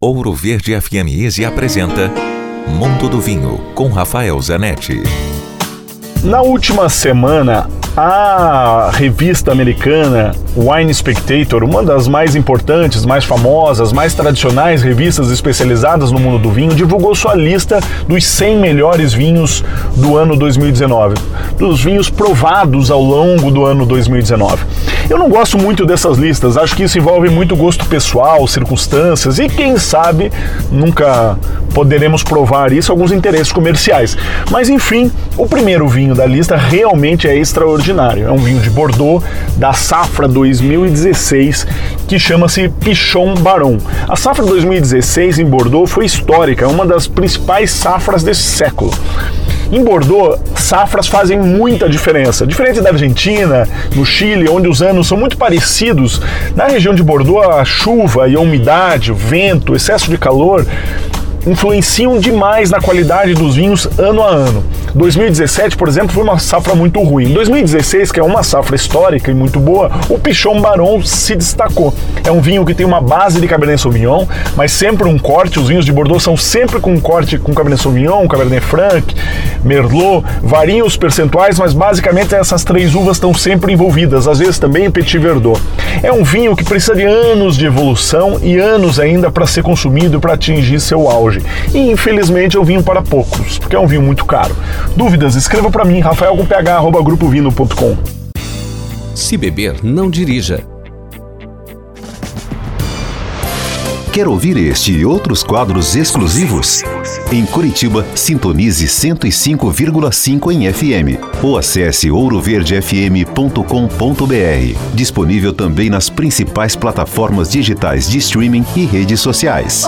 Ouro Verde FM Easy apresenta Mundo do Vinho com Rafael Zanetti. Na última semana, a revista americana Wine Spectator, uma das mais importantes, mais famosas, mais tradicionais revistas especializadas no mundo do vinho, divulgou sua lista dos 100 melhores vinhos do ano 2019, dos vinhos provados ao longo do ano 2019. Eu não gosto muito dessas listas, acho que isso envolve muito gosto pessoal, circunstâncias e quem sabe nunca poderemos provar isso alguns interesses comerciais. Mas enfim, o primeiro vinho da lista realmente é extraordinário. É um vinho de Bordeaux da safra 2016 que chama-se Pichon Baron. A safra 2016 em Bordeaux foi histórica, uma das principais safras desse século. Em Bordeaux, safras fazem muita diferença. Diferente da Argentina, no Chile, onde os anos são muito parecidos, na região de Bordeaux a chuva e a umidade, o vento, o excesso de calor influenciam demais na qualidade dos vinhos ano a ano. 2017, por exemplo, foi uma safra muito ruim. Em 2016, que é uma safra histórica e muito boa, o Pichon Baron se destacou. É um vinho que tem uma base de Cabernet Sauvignon, mas sempre um corte. Os vinhos de Bordeaux são sempre com um corte com Cabernet Sauvignon, Cabernet Franc, Merlot. Variam os percentuais, mas basicamente essas três uvas estão sempre envolvidas. Às vezes também Petit Verdot. É um vinho que precisa de anos de evolução e anos ainda para ser consumido para atingir seu auge. E infelizmente é um vinho para poucos, porque é um vinho muito caro. Dúvidas? Escreva para mim, rafael com. Se beber, não dirija. Quer ouvir este e outros quadros exclusivos? Em Curitiba, sintonize 105,5 em FM ou acesse ouroverdefm.com.br. Disponível também nas principais plataformas digitais de streaming e redes sociais.